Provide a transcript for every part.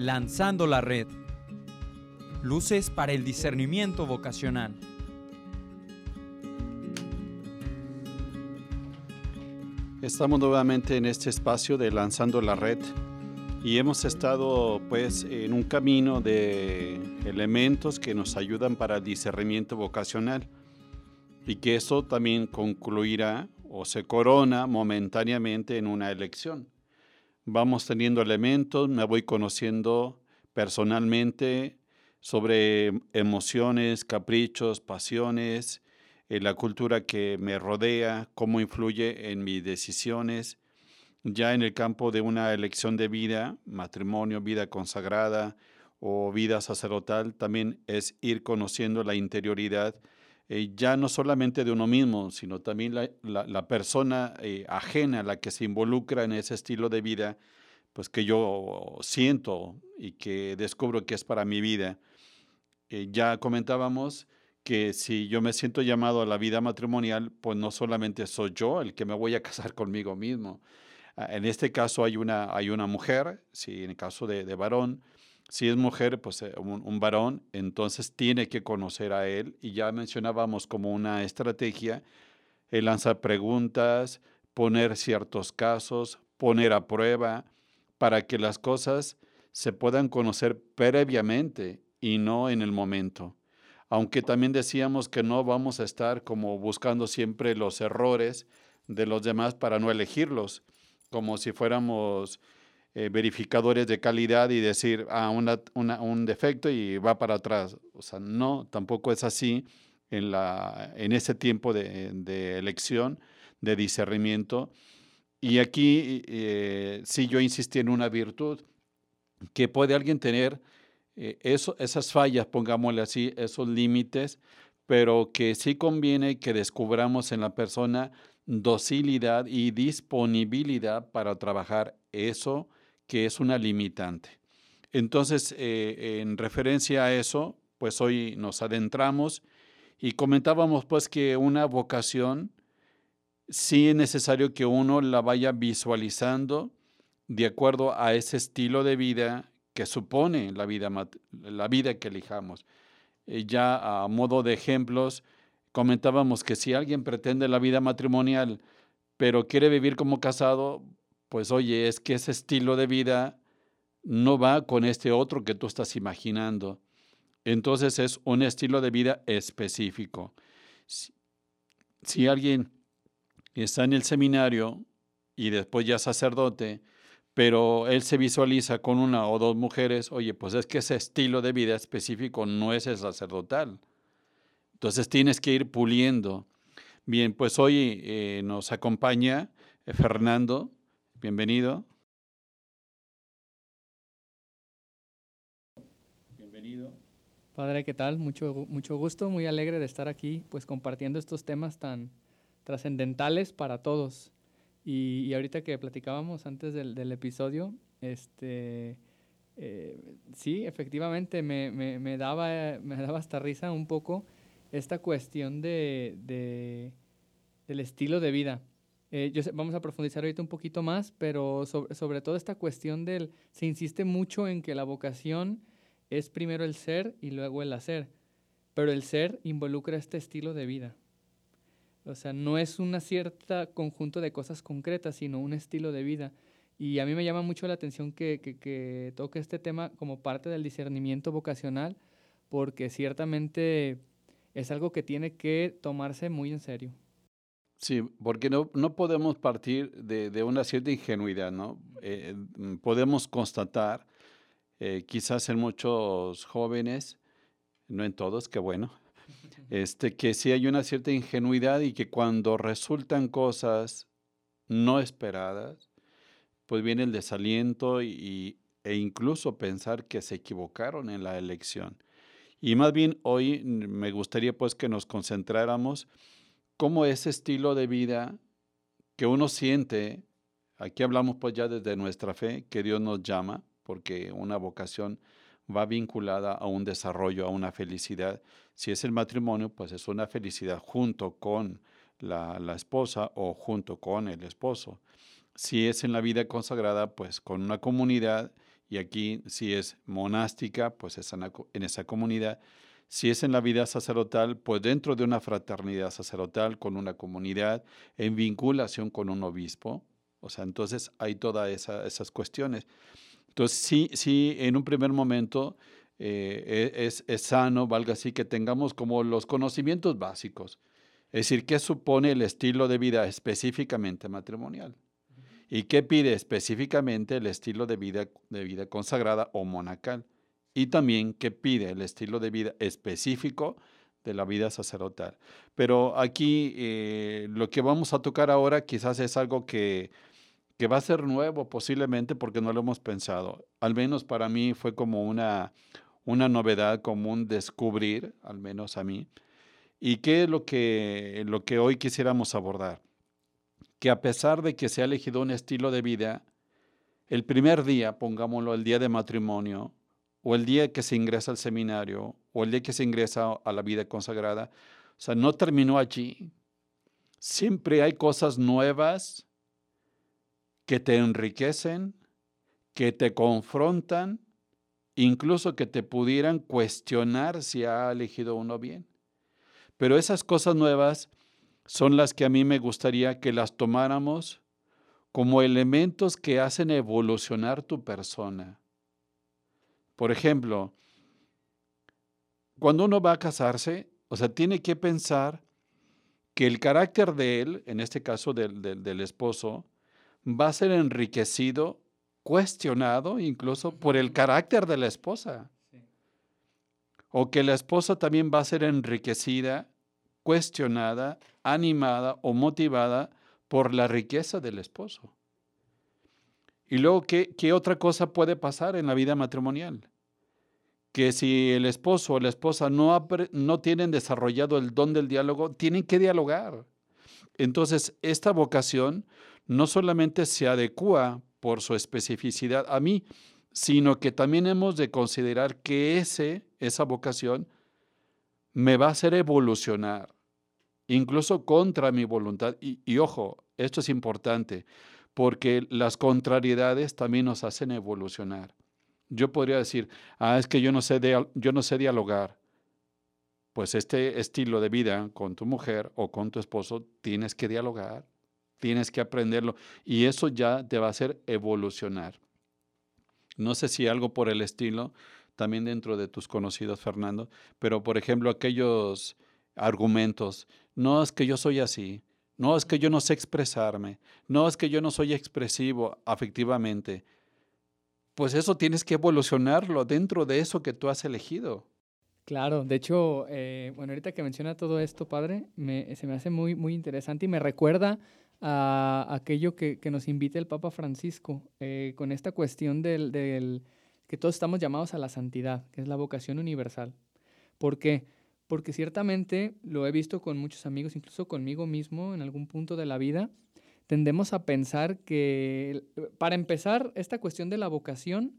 Lanzando la red. Luces para el discernimiento vocacional. Estamos nuevamente en este espacio de Lanzando la red y hemos estado pues en un camino de elementos que nos ayudan para el discernimiento vocacional y que eso también concluirá o se corona momentáneamente en una elección. Vamos teniendo elementos, me voy conociendo personalmente sobre emociones, caprichos, pasiones, eh, la cultura que me rodea, cómo influye en mis decisiones. Ya en el campo de una elección de vida, matrimonio, vida consagrada o vida sacerdotal, también es ir conociendo la interioridad eh, ya no solamente de uno mismo, sino también la, persona eh, ajena la que se involucra en ese estilo de vida, pues que yo siento y que descubro que es para mi vida. Eh, ya comentábamos que si yo me siento llamado a la vida matrimonial, pues no solamente soy yo el que me voy a casar conmigo mismo. Ah, en este caso hay una, hay una mujer, si en el caso de, de varón, si es mujer, pues eh, un, varón, entonces tiene que conocer a él. Y ya mencionábamos como una estrategia el lanzar preguntas, poner ciertos casos, poner a prueba, para que las cosas se puedan conocer previamente y no en el momento. Aunque también decíamos que no vamos a estar como buscando siempre los errores de los demás para no elegirlos, como si fuéramos eh, verificadores de calidad y decir, ah, un defecto y va para atrás. O sea, no, tampoco es así en, la, en ese tiempo de, elección, de discernimiento. Y aquí eh, sí yo insistí en una virtud, que puede alguien tener eh, esas fallas, pongámosle así, esos límites, pero que sí conviene que descubramos en la persona docilidad y disponibilidad para trabajar eso que es una limitante. Entonces, eh, en referencia a eso, pues hoy nos adentramos y comentábamos pues que una vocación sí es necesario que uno la vaya visualizando de acuerdo a ese estilo de vida que supone la vida, la vida que elijamos. Eh, ya a modo de ejemplos, comentábamos que si alguien pretende la vida matrimonial, pero quiere vivir como casado, pues oye, es que ese estilo de vida no va con este otro que tú estás imaginando. Entonces es un estilo de vida específico. Si, alguien está en el seminario y después ya sacerdote, pero él se visualiza con una o dos mujeres, oye, pues es que ese estilo de vida específico no es el sacerdotal. Entonces tienes que ir puliendo. Bien, pues hoy eh, nos acompaña eh, Fernando, Bienvenido. Bienvenido. Padre, ¿qué tal? Mucho, mucho gusto, muy alegre de estar aquí, pues compartiendo estos temas tan trascendentales para todos. Y, ahorita que platicábamos antes del, episodio, este, eh, sí, efectivamente me, me, daba, me daba hasta risa un poco esta cuestión de, de, del estilo de vida. Eh, vamos a profundizar ahorita un poquito más, pero sobre, todo esta cuestión del, se insiste mucho en que la vocación es primero el ser y luego el hacer, pero el ser involucra este estilo de vida. O sea, no es una cierta conjunto de cosas concretas, sino un estilo de vida. Y a mí me llama mucho la atención que toque este tema como parte del discernimiento vocacional, porque ciertamente es algo que tiene que tomarse muy en serio. Sí, porque no, no podemos partir de, de, una cierta ingenuidad, ¿no? Eh, mm, podemos constatar, eh, quizás en muchos jóvenes, no en todos, que bueno, este, que sí hay una cierta ingenuidad y que cuando resultan cosas no esperadas, pues viene el desaliento y, e incluso pensar que se equivocaron en la elección. Y más bien hoy me gustaría pues que nos concentráramos cómo ese estilo de vida que uno siente, aquí hablamos pues ya desde nuestra fe, que Dios nos llama, porque una vocación va vinculada a un desarrollo, a una felicidad. Si es el matrimonio, pues es una felicidad junto con la, esposa o junto con el esposo. Si es en la vida consagrada, pues con una comunidad y aquí si es monástica, pues es en esa comunidad. Si es en la vida sacerdotal, pues dentro de una fraternidad sacerdotal, con una comunidad, en vinculación con un obispo. O sea, entonces hay todas esas cuestiones. Entonces, sí, sí, en un primer momento eh, e, es, es, sano, valga así, que tengamos como los conocimientos básicos. Es decir, ¿qué supone el estilo de vida específicamente matrimonial? ¿Y qué pide específicamente el estilo de vida, de vida consagrada o monacal? Y también qué pide el estilo de vida específico de la vida sacerdotal. Pero aquí eh, lo que vamos a tocar ahora quizás es algo que, que va a ser nuevo posiblemente porque no lo hemos pensado. Al menos para mí fue como una, una novedad, como un descubrir, al menos a mí. ¿Y qué es lo que, lo que hoy quisiéramos abordar? Que a pesar de que se ha elegido un estilo de vida, el primer día, pongámoslo, el día de matrimonio, o el día que se ingresa al seminario, o el día que se ingresa a la vida consagrada, o sea, no terminó allí. Siempre hay cosas nuevas que te enriquecen, que te confrontan, incluso que te pudieran cuestionar si ha elegido uno bien. Pero esas cosas nuevas son las que a mí me gustaría que las tomáramos como elementos que hacen evolucionar tu persona. Por ejemplo, cuando uno va a casarse, o sea, tiene que pensar que el carácter de él, en este caso del, del, esposo, va a ser enriquecido, cuestionado incluso por el carácter de la esposa o que la esposa también va a ser enriquecida, cuestionada, animada o motivada por la riqueza del esposo. Y luego, ¿qué, qué otra cosa puede pasar en la vida matrimonial? Que si el esposo o la esposa no, no tienen desarrollado el don del diálogo, tienen que dialogar. Entonces, esta vocación no solamente se adecua por su especificidad a mí, sino que también hemos de considerar que ese, esa vocación me va a hacer evolucionar, incluso contra mi voluntad. Y, ojo, esto es importante, porque las contrariedades también nos hacen evolucionar. Yo podría decir, ah, es que yo no sé, yo no sé dialogar. Pues este estilo de vida con tu mujer o con tu esposo tienes que dialogar, tienes que aprenderlo y eso ya te va a hacer evolucionar. No sé si algo por el estilo, también dentro de tus conocidos, Fernando, pero por ejemplo, aquellos argumentos, no es que yo soy así, no es que yo no sé expresarme, no es que yo no soy expresivo afectivamente. Pues eso tienes que evolucionarlo dentro de eso que tú has elegido. Claro, de hecho, eh, bueno, ahorita que menciona todo esto, padre, se me hace muy, muy interesante y me recuerda a aquello que, nos invita el Papa Francisco eh, con esta cuestión del, que todos estamos llamados a la santidad, que es la vocación universal. ¿Por qué? Porque ciertamente lo he visto con muchos amigos, incluso conmigo mismo en algún punto de la vida, tendemos a pensar que, para empezar, esta cuestión de la vocación,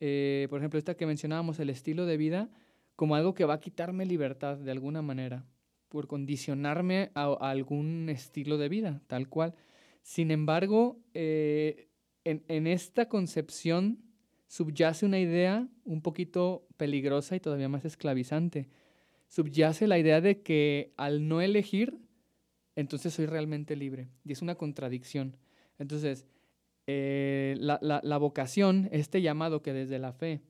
eh, por ejemplo, esta que mencionábamos, el estilo de vida, como algo que va a quitarme libertad de alguna manera por condicionarme a, algún estilo de vida, tal cual. Sin embargo, eh, en, esta concepción subyace una idea un poquito peligrosa y todavía más esclavizante. Subyace la idea de que al no elegir, entonces soy realmente libre. Y es una contradicción. Entonces, eh, la, vocación, este llamado que desde la fe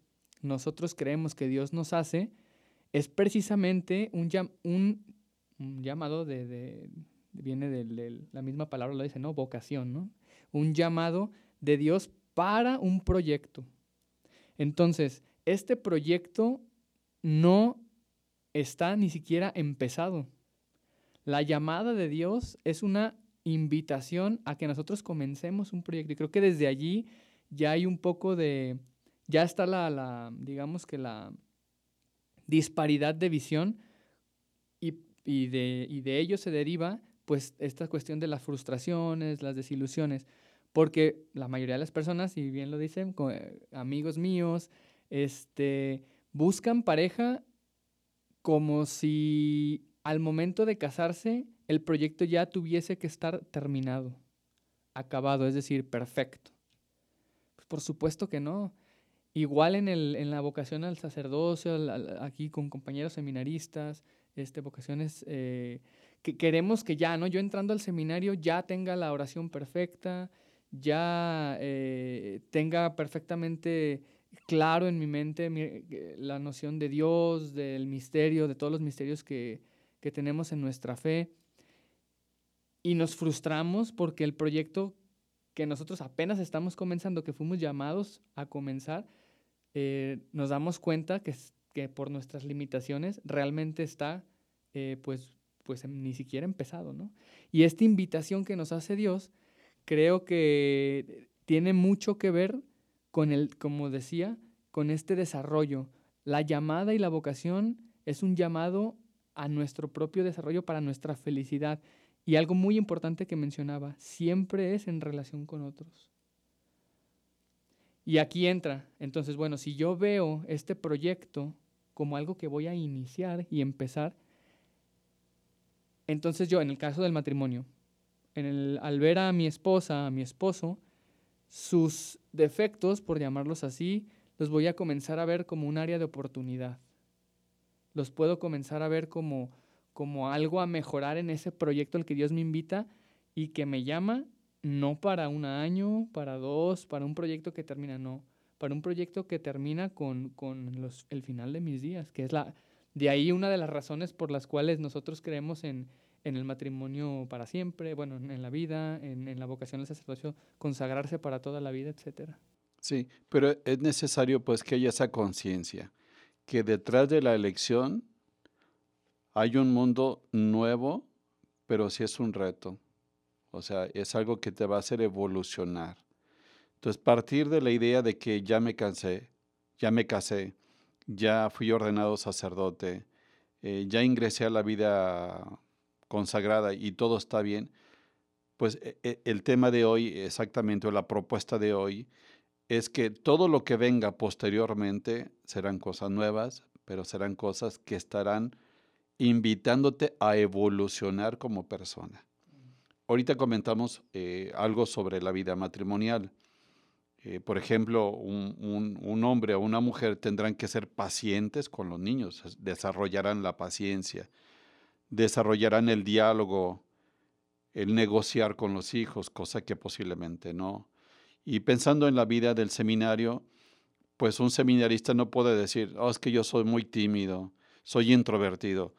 nosotros creemos que Dios nos hace, es precisamente un, llamado de, viene de, la misma palabra, lo dice, ¿no? Vocación, ¿no? Un llamado de Dios para un proyecto. Entonces, este proyecto no está ni siquiera empezado. La llamada de Dios es una invitación a que nosotros comencemos un proyecto. Y creo que desde allí ya hay un poco de, ya está la, digamos que la disparidad de visión y de, y de ello se deriva pues esta cuestión de las frustraciones, las desilusiones, porque la mayoría de las personas, y bien lo dicen, eh, amigos míos, este, buscan pareja como si al momento de casarse el proyecto ya tuviese que estar terminado, acabado, es decir, perfecto. Pues por supuesto que no. Igual en, el, en la vocación al sacerdocio, aquí con compañeros seminaristas, este, vocaciones eh, que queremos que ya, ¿no? Yo entrando al seminario ya tenga la oración perfecta, ya eh, tenga perfectamente claro en mi mente eh, la noción de Dios, del misterio, de todos los misterios que, que tenemos en nuestra fe. Y nos frustramos porque el proyecto que nosotros apenas estamos comenzando, que fuimos llamados a comenzar, eh, nos damos cuenta que, que, por nuestras limitaciones realmente está, eh, pues, pues ni siquiera empezado, ¿no? Y esta invitación que nos hace Dios, creo que tiene mucho que ver con el, como decía, con este desarrollo. La llamada y la vocación es un llamado a nuestro propio desarrollo para nuestra felicidad. Y algo muy importante que mencionaba, siempre es en relación con otros. Y aquí entra, entonces, bueno, si yo veo este proyecto como algo que voy a iniciar y empezar, entonces yo, en el caso del matrimonio, en al ver a mi esposa, a mi esposo, sus defectos, por llamarlos así, los voy a comenzar a ver como un área de oportunidad. Los puedo comenzar a ver como como algo a mejorar en ese proyecto al que Dios me invita y que me llama no para un año, para dos, para un proyecto que termina, no, para un proyecto que termina con, con los, el final de mis días, que es la, de ahí una de las razones por las cuales nosotros creemos en, en el matrimonio para siempre, bueno, en la vida, en, la vocación del sacerdocio, consagrarse para toda la vida, etcétera. Sí, pero es necesario pues que haya esa conciencia, que detrás de la elección hay un mundo nuevo, pero sí es un reto. O sea, es algo que te va a hacer evolucionar. Entonces, partir de la idea de que ya me cansé, ya me casé, ya fui ordenado sacerdote, eh, ya ingresé a la vida consagrada y todo está bien, pues e, e, el tema de hoy, exactamente, o la propuesta de hoy, es que todo lo que venga posteriormente serán cosas nuevas, pero serán cosas que estarán invitándote a evolucionar como persona. Ahorita comentamos eh, algo sobre la vida matrimonial. Eh, por ejemplo, un, hombre o una mujer tendrán que ser pacientes con los niños, desarrollarán la paciencia, desarrollarán el diálogo, el negociar con los hijos, cosa que posiblemente no. Y pensando en la vida del seminario, pues un seminarista no puede decir, oh, es que yo soy muy tímido, soy introvertido.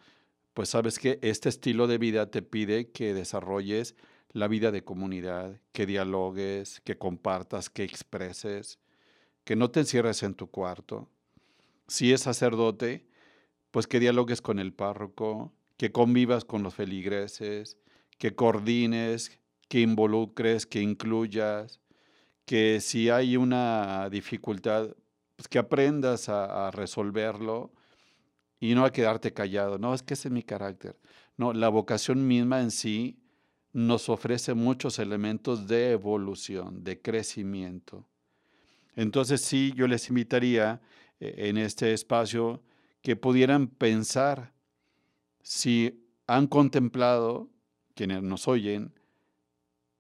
Pues sabes que este estilo de vida te pide que desarrolles la vida de comunidad, que dialogues, que compartas, que expreses, que no te encierres en tu cuarto. Si es sacerdote, pues que dialogues con el párroco, que convivas con los feligreses, que coordines, que involucres, que incluyas, que si hay una dificultad, pues que aprendas a, resolverlo y no a quedarte callado. No, es que ese es mi carácter. No, la vocación misma en sí nos ofrece muchos elementos de evolución, de crecimiento. Entonces sí, yo les invitaría eh, en este espacio que pudieran pensar si han contemplado, quienes nos oyen,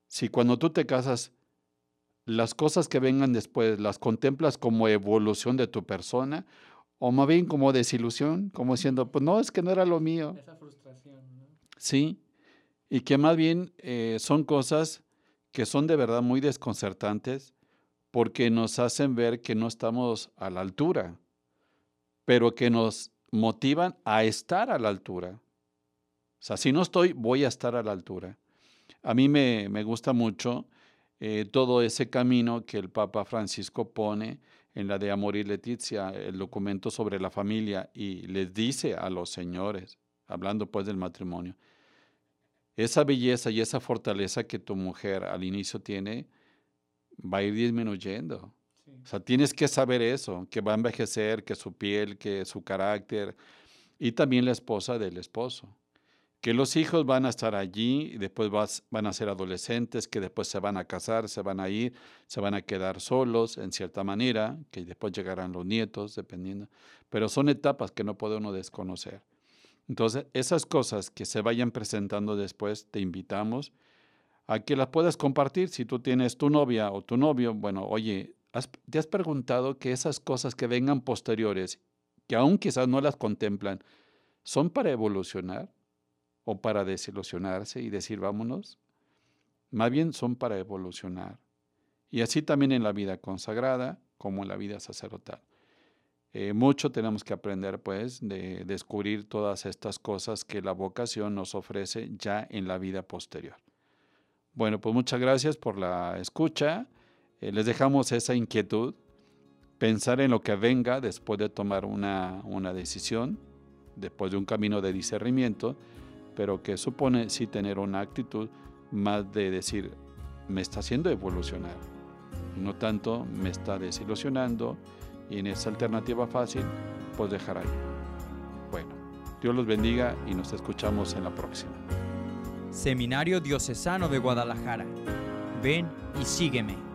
si cuando tú te casas, las cosas que vengan después las contemplas como evolución de tu persona o más bien como desilusión, como diciendo, pues no, es que no era lo mío. Esa frustración. ¿no? Sí, y que más bien eh, son cosas que son de verdad muy desconcertantes porque nos hacen ver que no estamos a la altura, pero que nos motivan a estar a la altura. O sea, si no estoy, voy a estar a la altura. A mí me, me gusta mucho eh, todo ese camino que el Papa Francisco pone en la de Amor y Leticia, el documento sobre la familia, y les dice a los señores, hablando pues del matrimonio, esa belleza y esa fortaleza que tu mujer al inicio tiene va a ir disminuyendo. O sea, tienes que saber eso, que va a envejecer, que su piel, que su carácter, y también la esposa del esposo que los hijos van a estar allí, y después van a ser adolescentes, que después se van a casar, se van a ir, se van a quedar solos en cierta manera, que después llegarán los nietos, dependiendo. Pero son etapas que no puede uno desconocer. Entonces, esas cosas que se vayan presentando después, te invitamos a que las puedas compartir. Si tú tienes tu novia o tu novio, bueno, oye, ¿te has preguntado que esas cosas que vengan posteriores, que aún quizás no las contemplan, son para evolucionar o para desilusionarse y decir vámonos? Más bien son para evolucionar. Y así también en la vida consagrada como en la vida sacerdotal. Eh, mucho tenemos que aprender, pues, de descubrir todas estas cosas que la vocación nos ofrece ya en la vida posterior. Bueno, pues muchas gracias por la escucha. Eh, les dejamos esa inquietud, pensar en lo que venga después de tomar una, una decisión, después de un camino de discernimiento, pero que supone sí tener una actitud más de decir, me está haciendo evolucionar, no tanto me está desilusionando y en esa alternativa fácil, pues dejar ahí. Bueno, Dios los bendiga y nos escuchamos en la próxima. Seminario Diocesano de Guadalajara. Ven y sígueme.